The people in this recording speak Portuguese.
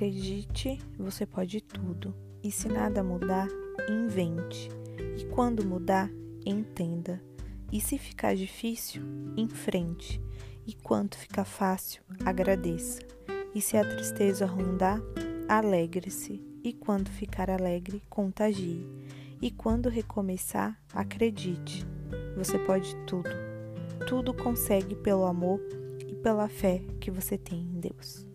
Acredite, você pode tudo. E se nada mudar, invente. E quando mudar, entenda. E se ficar difícil, enfrente. E quando ficar fácil, agradeça. E se a tristeza rondar, alegre-se. E quando ficar alegre, contagie. E quando recomeçar, acredite. Você pode tudo. Tudo consegue pelo amor e pela fé que você tem em Deus.